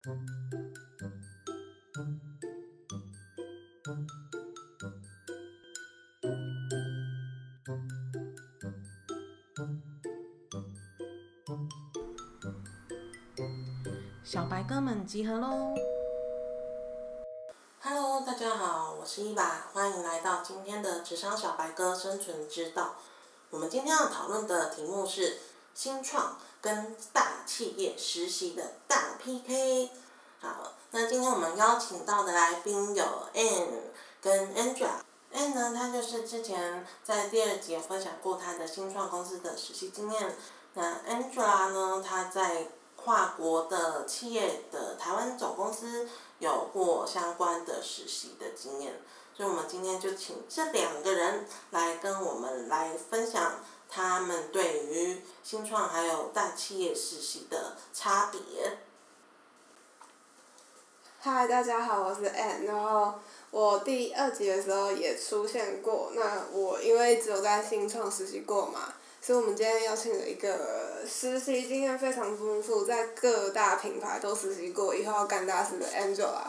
小白哥们集合喽！Hello，大家好，我是伊娃，欢迎来到今天的职场小白哥生存之道。我们今天要讨论的题目是新创跟大企业实习的大 PK。好，那今天我们邀请到的来宾有 Anne 跟 Angela。Anne 呢，她就是之前在第二集有分享过她的新创公司的实习经验。那 Angela 呢，她在跨国的企业的台湾总公司有过相关的实习的经验，所以我们今天就请这两个人来跟我们来分享他们对于新创还有大企业实习的差别。嗨，大家好，我是 Ann，然后我第二集的时候也出现过，那我因为只有在新创实习过嘛。所以我们今天邀请了一个实习经验非常丰富，在各大品牌都实习过，以后要干大事的 Angela。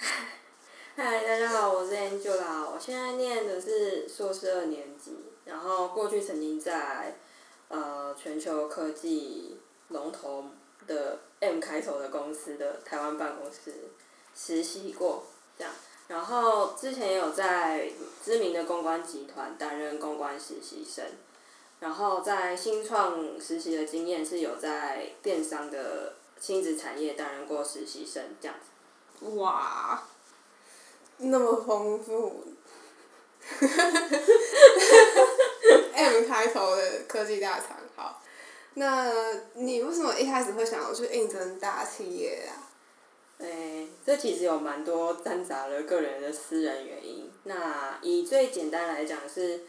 嗨，大家好，我是 Angela，我现在念的是硕士二年级，然后过去曾经在呃全球科技龙头的 M 开头的公司的台湾办公室实习过，这样，然后之前有在知名的公关集团担任公关实习生。然后在新创实习的经验是有在电商的亲子产业担任过实习生这样。哇，那么丰富。M 开头的科技大厂，好。那你为什么一开始会想要去应征大企业啊？诶，这其实有蛮多掺杂了个人的私人原因。那以最简单来讲是。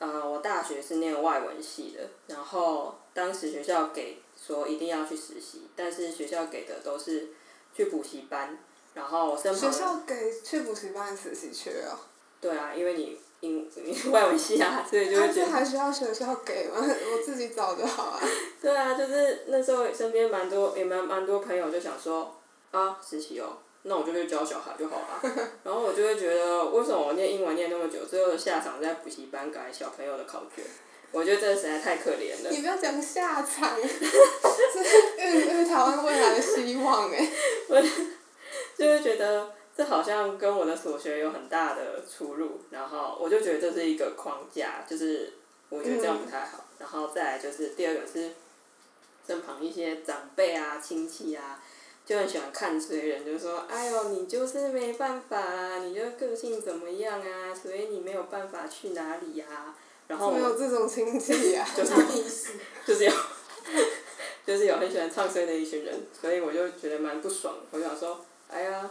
呃，我大学是念外文系的，然后当时学校给说一定要去实习，但是学校给的都是去补习班，然后身旁。学校给去补习班实习去了。对啊，因为你英外文系啊，所以就会觉得。还需要学校给吗？我自己找就好啊。对啊，就是那时候身边蛮多也蛮蛮多朋友就想说啊实习哦。那我就去教小孩就好了，然后我就会觉得，为什么我念英文念那么久，最后的下场在补习班改小朋友的考卷？我觉得这实在太可怜了。你不要讲下场，是孕育台湾未来的希望哎。我就会觉得这好像跟我的所学有很大的出入，然后我就觉得这是一个框架，就是我觉得这样不太好。然后再来就是第二个是身旁一些长辈啊、亲戚啊。就很喜欢看衰人，就说：“哎呦，你就是没办法啊，你就个性怎么样啊，所以你没有办法去哪里呀。”然后没有这种亲戚呀，就是 就是有，就是有很喜欢唱衰的一群人，所以我就觉得蛮不爽。我想说：“哎呀，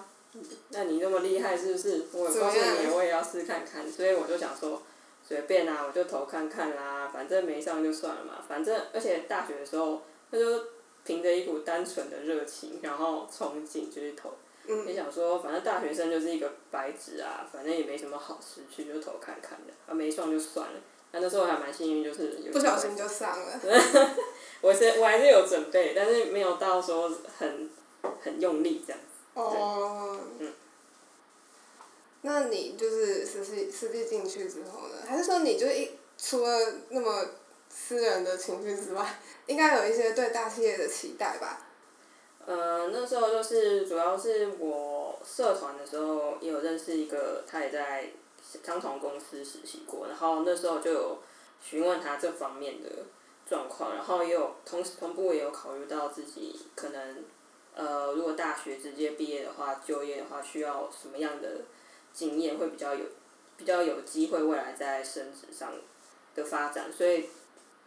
那你那么厉害是不是？我告诉你，我也要试看看。”所以我就想说，随便啊，我就投看看啦，反正没上就算了嘛。反正而且大学的时候，他就。凭着一股单纯的热情，然后憧憬就去投，也想说反正大学生就是一个白纸啊，反正也没什么好失去，就投看看的，啊没上就算了。那那时候还蛮幸运，就是不小心就上了。我是我还是有准备，但是没有到说很很用力这样子。哦。嗯。那你就是实际实际进去之后呢？还是说你就一除了那么？私人的情绪之外，应该有一些对大企业的期待吧。呃，那时候就是主要是我社团的时候，也有认识一个，他也在相同公司实习过，然后那时候就有询问他这方面的状况，然后也有同时同步也有考虑到自己可能，呃，如果大学直接毕业的话，就业的话需要什么样的经验会比较有，比较有机会未来在升职上的发展，所以。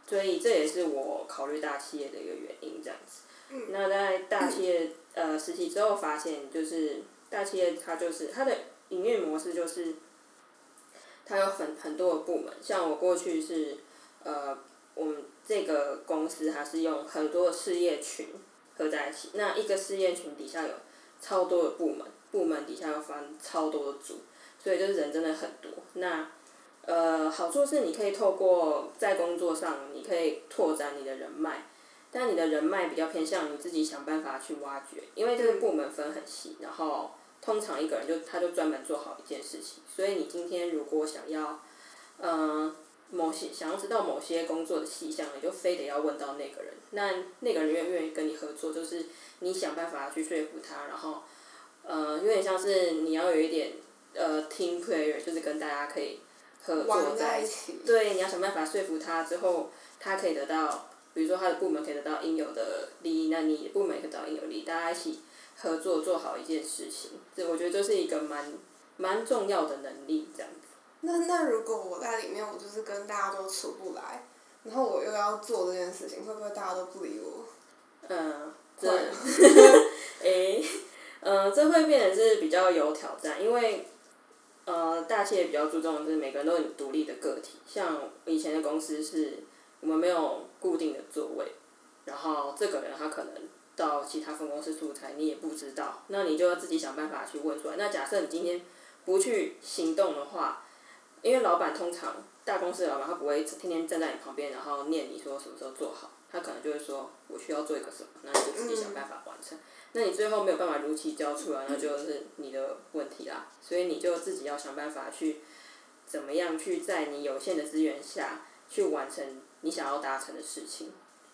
所以这也是我考虑大企业的一个原因，这样子。那在大企业呃实习之后，发现就是大企业它就是它的营运模式就是，它有很很多的部门。像我过去是呃我们这个公司，它是用很多事业群合在一起。那一个试验群底下有超多的部门，部门底下又分超多的组，所以就是人真的很多。那呃，好处是你可以透过在工作上，你可以拓展你的人脉，但你的人脉比较偏向你自己想办法去挖掘，因为这个部门分很细，然后通常一个人就他就专门做好一件事情，所以你今天如果想要，嗯、某些想要知道某些工作的细项，你就非得要问到那个人。那那个人愿不愿意跟你合作，就是你想办法去说服他，然后，呃，有点像是你要有一点呃 team player，就是跟大家可以合作在一起。对，你要想办法说服他之后，他可以得到，比如说他的部门可以得到应有的利益，那你的部门也可以得到应有利益，大家一起合作做好一件事情。这我觉得这是一个蛮蛮重要的能力，这样子。那那如果我在里面，我就是跟大家都处不来，然后我又要做这件事情，会不会大家都不理我？嗯，这会，诶，嗯，这会变得是比较有挑战，因为，呃，大企业比较注重就是每个人都有独立的个体，像以前的公司是，我们没有固定的座位，然后这个人他可能到其他分公司出差，你也不知道，那你就要自己想办法去问出来。那假设你今天不去行动的话，因为老板通常大公司的老板他不会天天站在你旁边，然后念你说什么时候做好，他可能就会说我需要做一个什么，那你就自己想办法完成。那你最后没有办法如期交出来，那就是你的问题啦。所以你就自己要想办法去怎么样去在你有限的资源下去完成你想要达成的事情，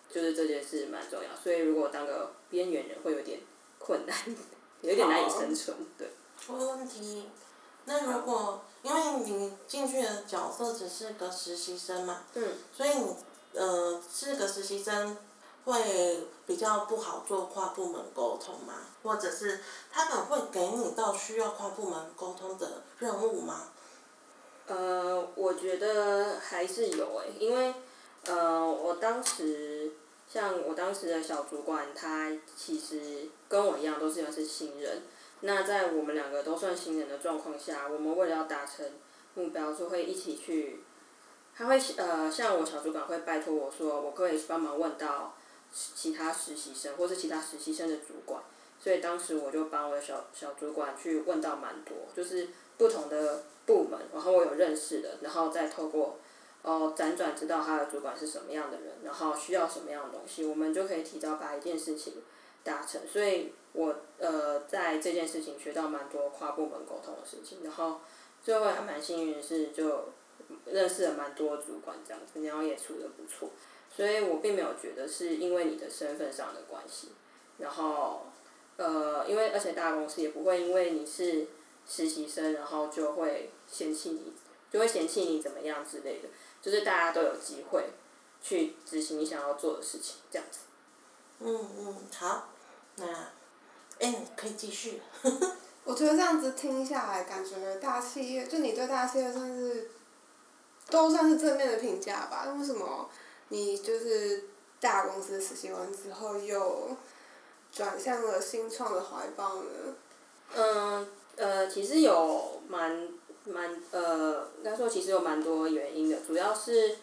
就是这件事蛮重要。所以如果当个边缘人会有点困难，有点难以生存，对。我问题，那如果因为你进去的角色只是个实习生嘛，嗯。所以你呃是个实习生，会比较不好做跨部门沟通嘛？或者是他们会给你到需要跨部门沟通的任务吗？呃，我觉得还是有诶、因为呃，我当时像我当时的小主管，他其实跟我一样都是有是新人。那在我们两个都算新人的状况下，我们为了要达成目标，就会一起去。他会呃，像我小主管会拜托我说，我可以帮忙问到其他实习生，或是其他实习生的主管。所以当时我就帮我的小小主管去问到蛮多，就是不同的部门，然后我有认识的，然后再透过哦辗转知道他的主管是什么样的人，然后需要什么样的东西，我们就可以提早把一件事情达成。所以我呃在这件事情学到蛮多跨部门沟通的事情，然后最后还蛮幸运的是就认识了蛮多主管这样子，然后也处的不错，所以我并没有觉得是因为你的身份上的关系，然后呃因为而且大公司也不会因为你是实习生，然后就会嫌弃你，就会嫌弃你怎么样之类的，就是大家都有机会去执行你想要做的事情，这样子。嗯嗯，好，那，哎，你可以继续。我觉得这样子听下来，感觉大企业就你对大企业算是，都算是正面的评价吧。那为什么你就是大公司实习完之后又转向了新创的怀抱呢？嗯，呃，其实有蛮蛮呃，应该说其实有蛮多原因的，主要是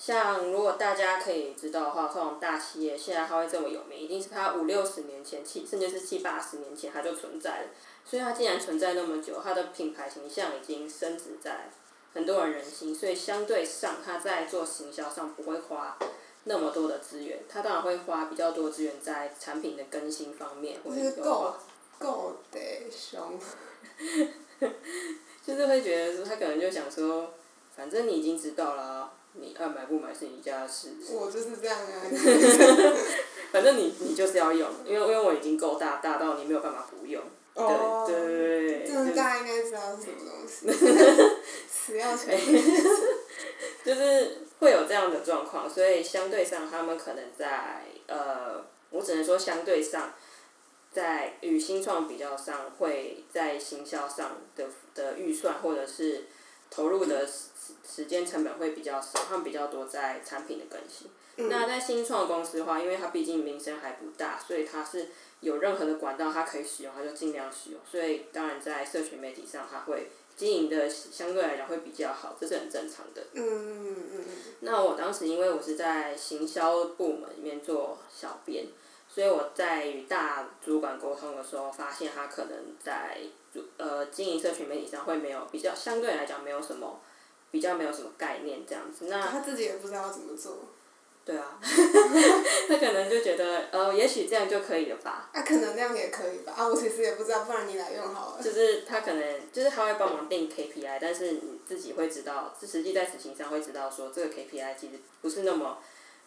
像如果大家可以知道的话，这种大企业现在它会这么有名，一定是它五六十年前七甚至是七八十年前它就存在了，所以它既然存在那么久，它的品牌形象已经深植在很多人人心，所以相对上它在做行销上不会花那么多的资源，它当然会花比较多资源在产品的更新方面，或者够够得凶。就是会觉得说，他可能就想说，反正你已经知道了、你爱买不买是你家的事，我就是这样啊。反正你你就是要用，因为因为我已经够大，大到你没有办法不用。哦。对对对对这么，大家应该知道是什么东西。死要钱。就是会有这样的状况，所以相对上他们可能在呃，我只能说相对上，在与新创比较上，会在行销上的的预算或者是投入的时时间成本会比较少，他们比较多在产品的更新。那在新创公司的话，因为它毕竟名声还不大，所以它是有任何的管道它可以使用，它就尽量使用。所以当然在社群媒体上，它会经营的相对来讲会比较好，这是很正常的。嗯嗯嗯那我当时因为我是在行销部门里面做小编，所以我在与大主管沟通的时候，发现他可能在主呃经营社群媒体上会没有比较相对来讲没有什么比较没有什么概念这样子。嗯。那他自己也不知道怎么做。对啊，他可能就觉得呃，也许这样就可以了吧。啊，可能那样也可以吧。啊，我其实也不知道，不然你来用好了。就是他可能就是他会帮忙定 KPI，但是你自己会知道，实际在执行上会知道说这个 KPI 其实不是那么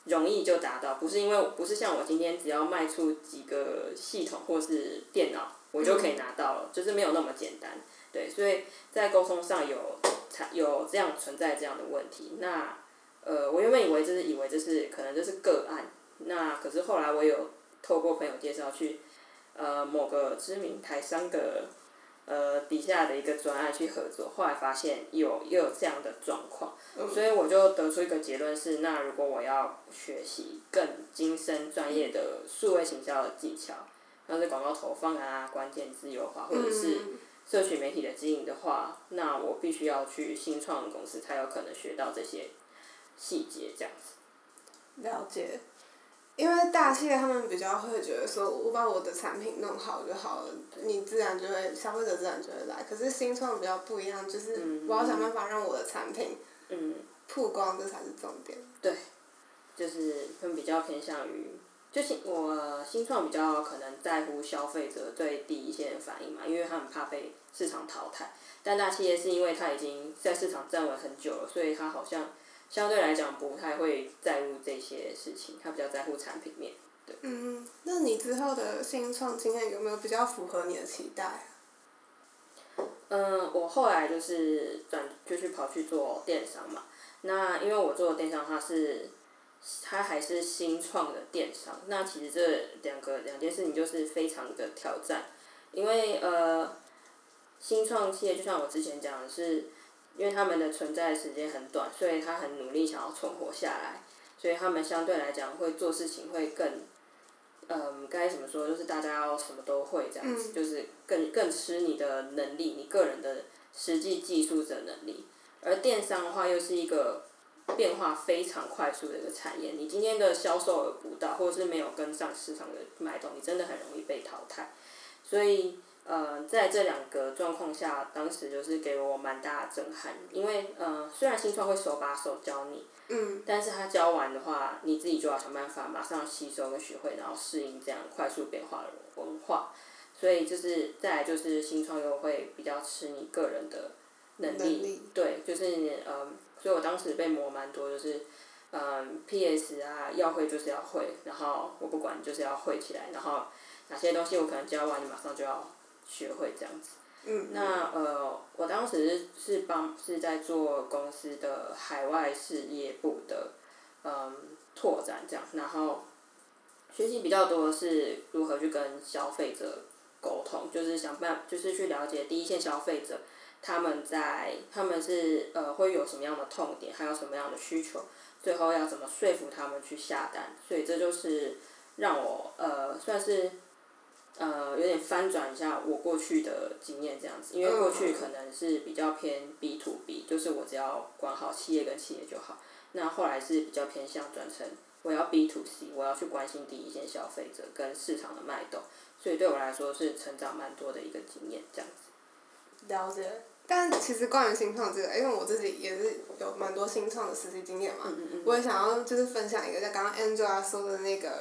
容易就达到，不是因为不是像我今天只要卖出几个系统或是电脑，我就可以拿到了，就是没有那么简单。对，所以在沟通上有才有这样存在这样的问题。那呃，我原本以为就是以为这是可能就是个案，那可是后来我有透过朋友介绍去呃某个知名台商的呃底下的一个专案去合作，后来发现有又有这样的状况，所以我就得出一个结论是，那如果我要学习更精深专业的数位行销的技巧，像是广告投放啊、关键字优化或者是社群媒体的经营的话，那我必须要去新创公司才有可能学到这些。细节这样子。了解，因为大企业他们比较会觉得说，我把我的产品弄好就好了，你自然就会消费者自然就会来。可是新创比较不一样，就是我要想办法让我的产品曝光，这才是重点。对，就是他们比较偏向于，就新我新创比较可能在乎消费者对第一线反应嘛，因为他很怕被市场淘汰。但大企业是因为它已经在市场站稳很久了，所以它好像。相对来讲，不太会在乎这些事情，他比较在乎产品面，对。嗯，那你之后的新创经验有没有比较符合你的期待？嗯，我后来就是转，就去跑去做电商嘛。那因为我做的电商，它是，它还是新创的电商。那其实这两个两件事情就是非常的挑战，因为呃，新创企业就像我之前讲的是。因为他们的存在时间很短，所以他很努力想要存活下来，所以他们相对来讲会做事情会更，嗯，该怎么说？就是大家要什么都会这样子，就是更更吃你的能力，你个人的实际技术的能力。而电商的话，又是一个变化非常快速的一个产业，你今天的销售额不到，或者是没有跟上市场的脉动，你真的很容易被淘汰。所以。呃，在这两个状况下，当时就是给我蛮大的震撼，因为呃，虽然新创会手把手教你，嗯，但是他教完的话，你自己就要想办法马上吸收跟学会，然后适应这样快速变化的文化，所以就是再来就是新创又会比较吃你个人的能力，对，就是呃，所以我当时被磨蛮多，就是嗯，P.S. 啊，要会就是要会，然后我不管就是要会起来，然后哪些东西我可能教完，你马上就要。学会这样子，嗯那呃，我当时是帮是在做公司的海外事业部的，嗯，拓展这样，然后学习比较多是如何去跟消费者沟通，就是想办就是去了解第一线消费者他们在他们是呃会有什么样的痛点，还有什么样的需求，最后要怎么说服他们去下单，所以这就是让我呃算是。呃，有点翻转一下我过去的经验这样子，因为过去可能是比较偏 B to B，就是我只要管好企业跟企业就好。那后来是比较偏向转成我要 B to C，我要去关心第一线消费者跟市场的脉动，所以对我来说是成长蛮多的一个经验这样子。了解，但其实关于新创这个，因为我自己也是有蛮多新创的实习经验嘛，我也想要就是分享一个，在刚刚 Angela 说的那个。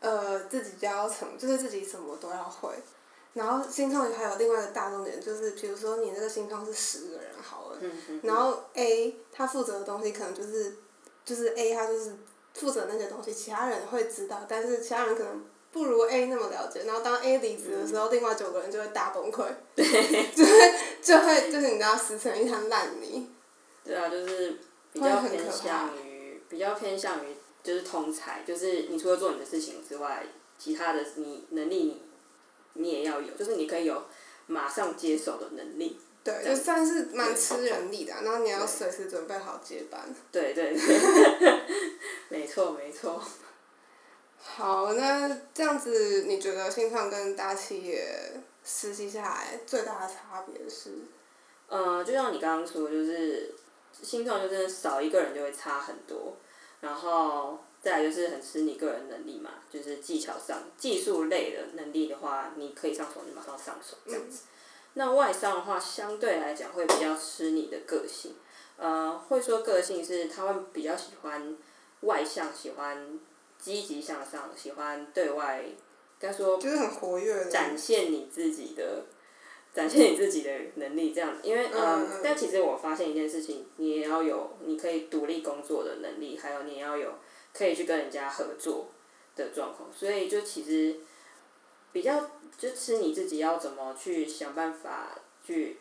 呃，自己就要成，就是自己什么都要会。然后新创还有另外一个大重点，就是比如说你那个新创是十个人好了，然后 A 他负责的东西可能就是，就是 A 他就是负责那些东西，其他人会知道，但是其他人可能不如 A 那么了解。然后当 A 离职的时候，另外九个人就会大崩溃，就会就会就是你知道死成一滩烂泥。对啊，就是比较偏向于比较偏向于。就是通才，就是你除了做你的事情之外，其他的你能力你，你也要有，就是你可以有马上接手的能力。对，就算是蛮吃人力的，然后你要随时准备好接班。对对 对，没错没错。好，那这样子，你觉得新创跟大企业实习下来最大的差别是？呃，就像你刚刚说，就是新创就真的少一个人就会差很多。然后再来就是很吃你个人能力嘛，就是技巧上、技术类的能力的话，你可以上手就马上上手这样子。那外商的话，相对来讲会比较吃你的个性，呃，会说个性是他们比较喜欢外向，喜欢积极向上，喜欢对外，该说就是很活跃的。展现你自己的，展现你自己的能力，这样，因为嗯嗯嗯，但其实我发现一件事情，你也要有你可以独立工作的能力，还有你要有可以去跟人家合作的状况，所以就其实比较就是你自己要怎么去想办法去，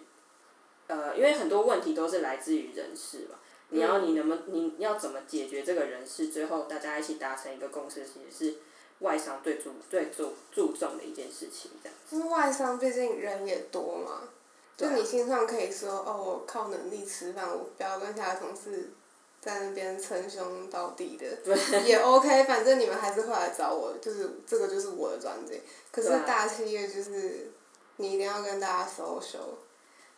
呃，因为很多问题都是来自于人事嘛。你要你能不能你要怎么解决这个人事，最后大家一起达成一个共识，其实是外商最注最注注重的一件事情，这样。因为外商毕竟人也多嘛，就你心上可以说哦，我靠能力吃饭，我不要跟其他同事在那边称兄道弟的，也 OK，反正你们还是会来找我，就是这个就是我的专辑。可是大企业就是你一定要跟大家 social，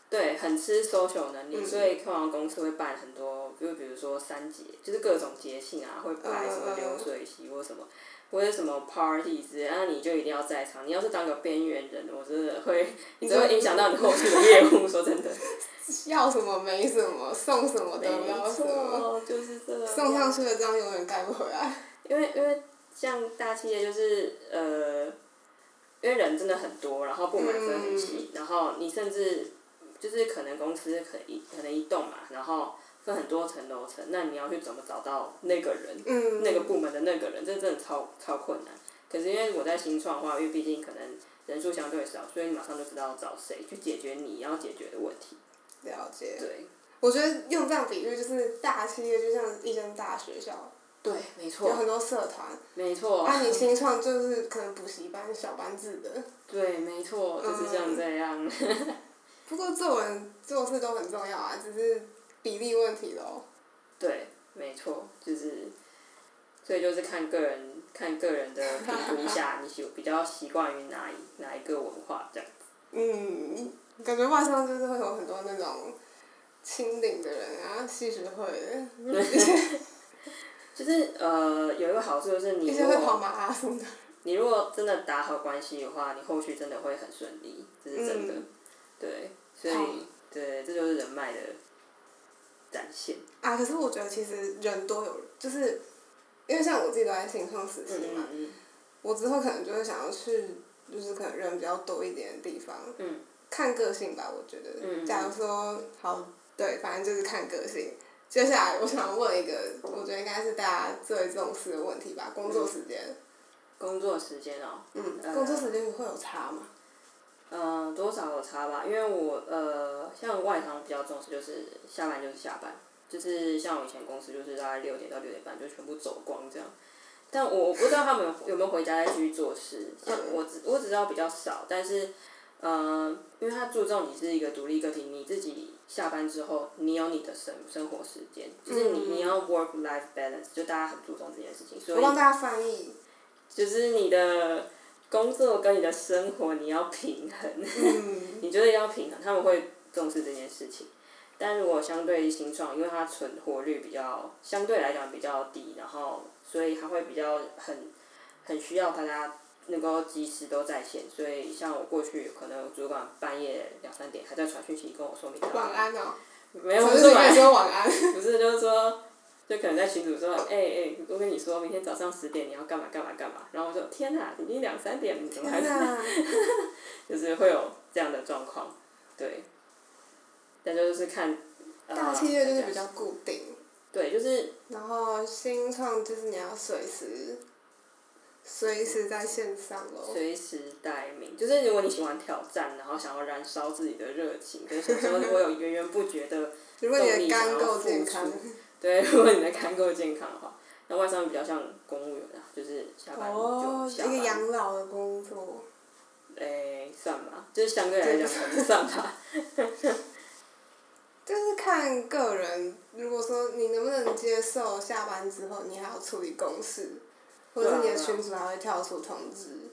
对，很吃 social 能力，嗯。所以通常公司会办很多，就比如说三节，就是各种节庆啊，会摆什么流水席或什么，或者什么 party 之类，那你就一定要在场。你要是当个边缘人，我真的会，你只会影响到你后续的业务。说真的，要什么没什么，送什么得不没到什么，错，就是这样。送上去的章永远盖不回来。因为因为像大企业就是呃，因为人真的很多，然后部门分很细，然后你甚至就是可能公司可一可能一栋嘛，然后分很多层楼层，那你要去怎么找到那个人，嗯。那个部门的那个人，这真的超超困难。可是因为我在新创的话，因为毕竟可能人数相对少，所以你马上就知道找谁去解决你要解决的问题。了解。对，我觉得用这样比喻，就是大企业就像一间大学校，对，没错有，很多社团。没错。啊，你新创就是可能补习班、小班制的。对，没错，就是像这样。不过做人做事都很重要啊，只是比例问题咯。对，没错，就是，所以就是看个人看个人的评估下，你喜比较习惯于哪一哪一个文化这样。嗯，感觉外商就是会有很多那种清领的人啊，系学会的，就是呃，有一个好处就是你如一些会跑果马拉松的。你如果真的打好关系的话，你后续真的会很顺利，这是真的。嗯对，所以对，这就是人脉的展现。啊，可是我觉得其实人都有，就是因为像我自己都在新创实嗯习嘛，嗯我之后可能就会想要去，就是可能人比较多一点的地方。嗯看个性吧，我觉得。嗯假如说好，对，反正就是看个性。接下来我想问一个，我觉得应该是大家最重视的问题吧，工作时间。工作时间哦、嗯，呃工作时间会有差吗？嗯、多少有差吧，因为我呃，像外行比较重视就是下班就是下班，就是像我以前公司就是大概六点到六点半就全部走光这样。但我我不知道他们有有没有回家再继续做事，像我只我只知道比较少，但是呃，因为他注重你是一个独立个体，你自己下班之后你有你的生生活时间，就是你、嗯你要 work life balance，就大家很注重这件事情，所以我帮大家翻译。就是你的工作跟你的生活你要平衡。嗯，你觉得要平衡，他们会重视这件事情。但如果相对新创，因为它存活率比较相对来讲比较低，然后所以它会比较很很需要大家能够及时都在线。所以像我过去可能主管半夜两三点还在传讯息跟我说明晚安哦。没有 说晚安。不是就是说。就可能在群组说，哎、哎、我跟你说，明天早上十点你要干嘛干嘛干嘛，然后我说天哪，已经两三点，你怎么还在！就是会有这样的状况，对。但就是看，呃，大企业就是比较固定，对，就是然后新创就是你要随时，随时在线上咯。随时待命。就是如果你喜欢挑战，然后想要燃烧自己的热情，跟想说我有源源不绝的，如果你的肝够健康。对，如果你的看够健康的话，那外商比较像公务员啊，就是下班哦，就下班。一个养老的工作。诶、算吧，就是相对来讲 可能算吧。就是看个人，如果说你能不能接受下班之后你还要处理公事，或者是你的群主还会跳出通知。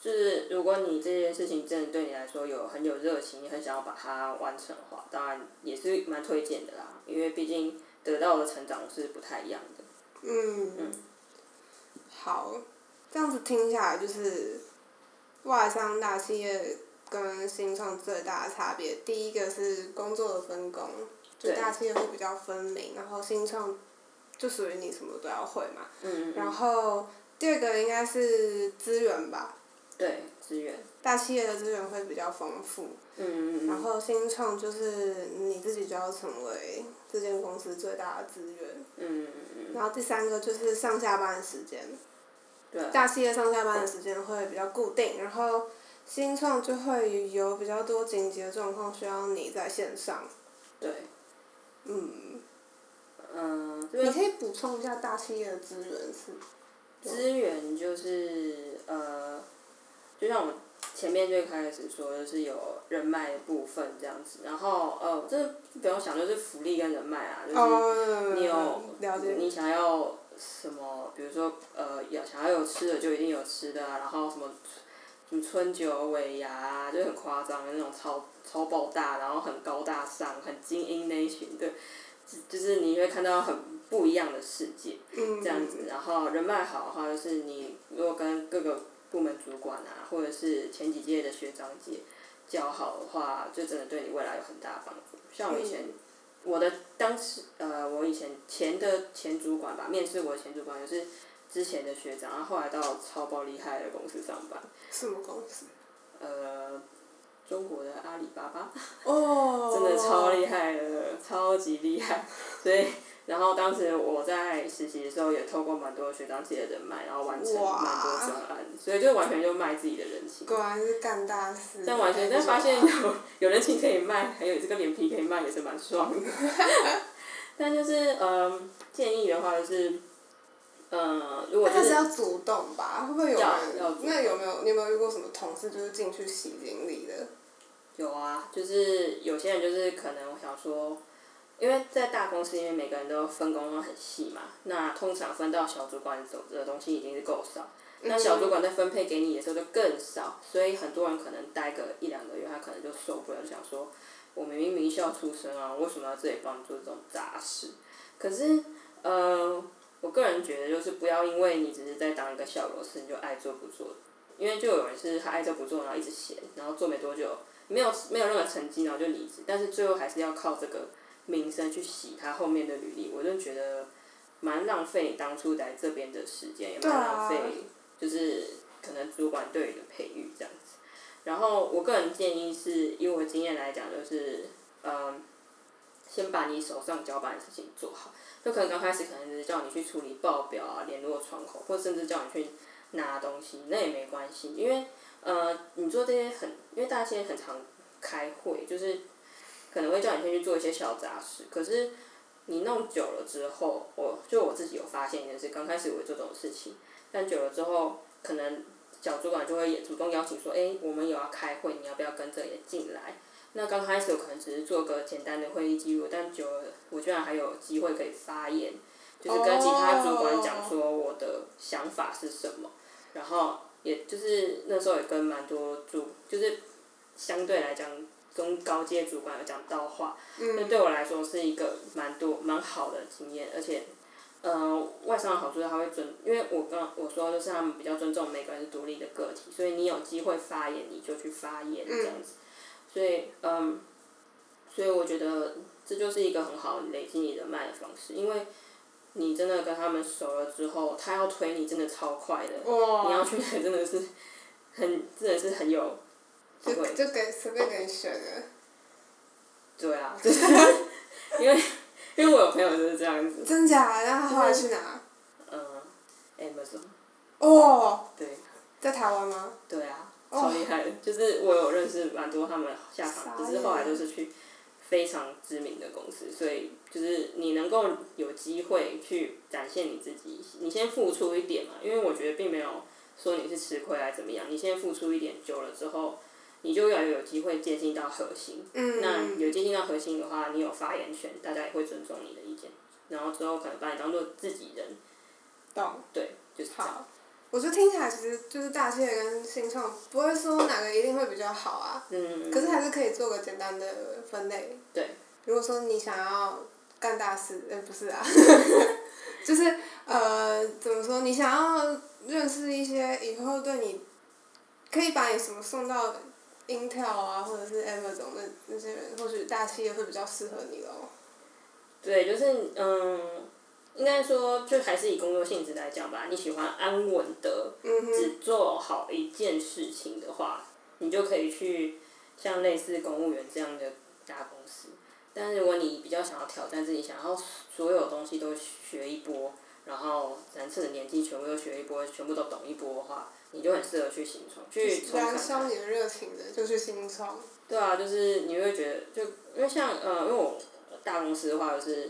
就是如果你这件事情真的对你来说有很有热情，你很想要把它完成的话，当然也是蛮推荐的啦。因为毕竟得到的成长是不太一样的。嗯。嗯好，这样子听下来就是，外商大企业跟新创最大的差别，第一个是工作的分工，大企业会比较分明，然后新创就属于你什么都要会嘛。嗯然后第二个应该是资源吧，对资源，大企业的资源会比较丰富。嗯嗯嗯，然后新创就是你自己就要成为这间公司最大的资源。嗯嗯嗯，然后第三个就是上下班的时间，对啊，大企业上下班的时间会比较固定，然后新创就会有比较多紧急的状况需要你在线上。对，嗯，嗯，这你可以补充一下大企业的资源是？资源就是呃，就像我们前面最开始说，就是有人脉的部分这样子，然后呃，这不用想，就是福利跟人脉啊，就是哦，你有。你想要什么，比如说呃，要想要有吃的就一定有吃的啊，然后什么什么春酒尾牙啊，就很夸张的那种超超爆大，然后很高大上、很精英那一群的，就就是你会看到很不一样的世界。嗯。这样子，然后人脉好的话，就是你如果跟各个部门主管啊，或者是前几届的学长姐交好的话，就真的对你未来有很大的帮助。像我以前，我的当时呃，我以前前的前主管吧，面试我的前主管也是之前的学长，然后后来到超爆厉害的公司上班，什么公司？呃，中国的阿里巴巴。哦。真的超厉害的，超级厉害。所以，然后当时我在实习的时候，也透过蛮多学长姐的人脉，然后完成蛮多专案，所以就完全就卖自己的人情。果然是干大事。但完全，但发现有 有人情可以卖，还有这个脸皮可以卖，也是蛮爽的。但就是嗯，建议的话就是，嗯，如果就但是是要主动吧？会不会有人要那有没有你有没有遇过什么同事就是进去洗经历的？有啊，就是有些人就是可能我想说，因为在大公司因为每个人都分工很细嘛，那通常分到小主管走的东西已经是够少，那小主管再分配给你的时候就更少，所以很多人可能待个一两个月，他可能就受不了，就想说，我明明名校出身啊，为什么要自己帮你做这种杂事？可是，呃，我个人觉得就是不要因为你只是在当一个小螺丝，你就爱做不做，因为就有人是他爱做不做，然后一直闲，然后做没多久。没有没有任何成绩，然后就离职，但是最后还是要靠这个名声去洗他后面的履历，我就觉得蛮浪费你当初来这边的时间，也蛮浪费，就是可能主管对你的培育这样子。然后我个人建议是，以我的经验来讲，就是嗯，先把你手上脚板的事情做好，就可能刚开始可能只是叫你去处理报表啊、联络窗口，或甚至叫你去拿东西，那也没关系，因为。呃，你做这些很，因为大家现在很常开会，就是可能会叫你先去做一些小杂事。可是你弄久了之后，我就我自己有发现一件事，刚开始我会做这种事情，但久了之后，可能小主管就会也主动邀请说，哎，我们有要开会，你要不要跟着也进来？那刚开始我可能只是做个简单的会议记录，但久了，我居然还有机会可以发言，就是跟其他主管讲说我的想法是什么，然后。也就是那时候也跟蛮多主，就是相对来讲中高阶主管有讲到话，那对我来说是一个蛮多蛮好的经验，而且，呃，外商的好处是他会尊，因为我刚我说就是他们比较尊重每个人是独立的个体，所以你有机会发言你就去发言这样子，所以嗯，所以我觉得这就是一个很好累积你人脉的方式，因为。你真的跟他们熟了之后，他要推你真的超快的，你要去 真的是，很真的是很有，就就给随便给你选的。对啊，就是 因为因为我有朋友就是这样子。真假？那他后来去哪？嗯，Amazon。哦。对。在台湾吗？对啊，超厉害的，就是我有认识蛮多他们下场，只是后来都是去。非常知名的公司，所以就是你能够有机会去展现你自己，你先付出一点嘛，因为我觉得并没有说你是吃亏还是怎么样，你先付出一点，久了之后，你就越来越有机会接近到核心。嗯。那有接近到核心的话，你有发言权，大家也会尊重你的意见，然后之后可能把你当做自己人。懂。对，就是这样。我觉得听起来其实就是大企业跟新创，不会说哪个一定会比较好啊。嗯。可是还是可以做个简单的分类。对。如果说你想要干大事，呃，不是啊，就是呃，怎么说？你想要认识一些以后对你，可以把你什么送到 Intel 啊，或者是 Amazon 那那些人，或许大企业会比较适合你咯。对，就是嗯，应该说，就还是以工作性质来讲吧。你喜欢安稳的，嗯，只做好一件事情的话，你就可以去像类似公务员这样的大公司。但是如果你比较想要挑战自己，想要所有东西都学一波，然后咱趁着年纪全部都学一波，全部都懂一波的话，你就很适合去新创，去冲看看。燃烧你的热情的，就去新创。对啊，就是你会觉得，就因为像呃，因为我大公司的话，就是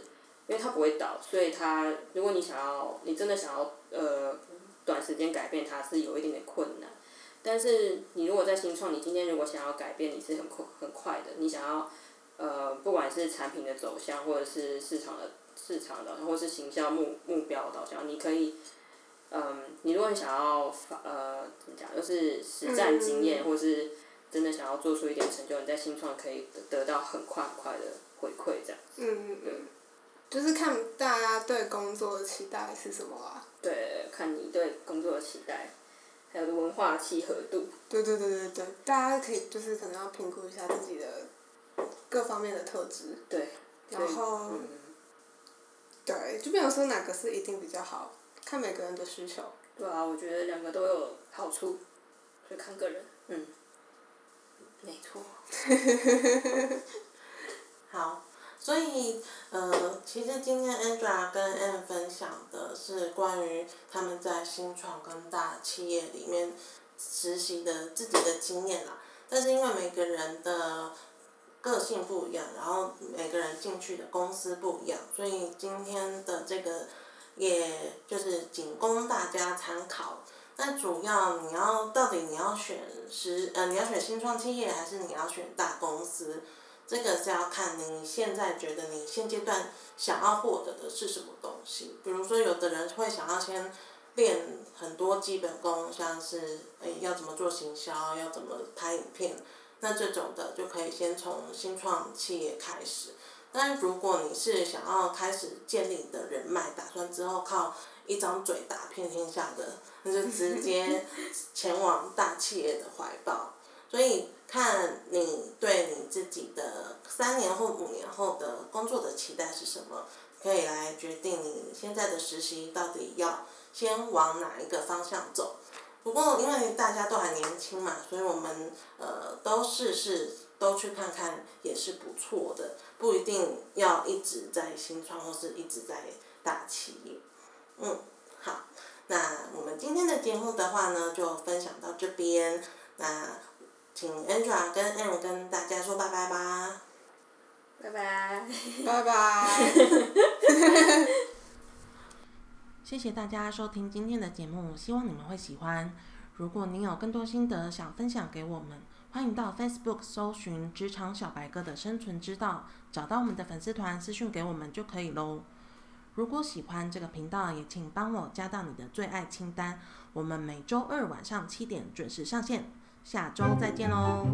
因为它不会倒，所以它如果你想要，你真的想要呃短时间改变它是有一点点困难。但是你如果在新创，你今天如果想要改变，你是很快很快的。你想要呃，不管是产品的走向，或者是市场的市场导向，或是行销目目标导向，你可以。嗯，你如果你想要发呃怎么讲，就是实战经验，嗯或是真的想要做出一点成就，你在新创可以得得到很快很快的回馈，这样。嗯嗯嗯，就是看大家对工作的期待是什么啊？对，看你对工作的期待，还有文化契合度。对对对对对，大家可以就是可能要评估一下自己的各方面的特质，对。然后嗯，对，就没有说哪个是一定比较好，看每个人的需求。对啊，我觉得两个都有好处，所以看个人。嗯。没错。好，所以呃，其实今天 Angela 跟 Anne 分享的是关于他们在新创跟大企业里面实习的自己的经验啦。但是因为每个人的个性不一样，然后每个人进去的公司不一样，所以今天的这个也就是仅供大家参考。那主要你要到底你要选实呃你要选新创企业还是你要选大公司？这个是要看你现在觉得你现阶段想要获得的是什么东西。比如说，有的人会想要先练很多基本功，像是诶要怎么做行销，要怎么拍影片，那这种的就可以先从新创企业开始。但如果你是想要开始建立的人脉，打算之后靠一张嘴打遍天下的，那就直接前往大企业的怀抱。所以看你对你自己的三年后、五年后的工作的期待是什么，可以来决定你现在的实习到底要先往哪一个方向走。不过因为大家都还年轻嘛，所以我们呃都试试，都去看看也是不错的，不一定要一直在新创或是一直在大企业。嗯，好，那我们今天的节目的话呢，就分享到这边。那请 Angela 跟 Anne 跟大家说拜拜吧。拜拜。拜拜。谢谢大家收听今天的节目，希望你们会喜欢。如果您有更多心得想分享给我们，欢迎到 Facebook 搜寻“职场小白哥”的生存之道，找到我们的粉丝团私讯给我们就可以喽。如果喜欢这个频道，也请帮我加到你的最爱清单。我们每周二晚上七点准时上线，下周再见喽。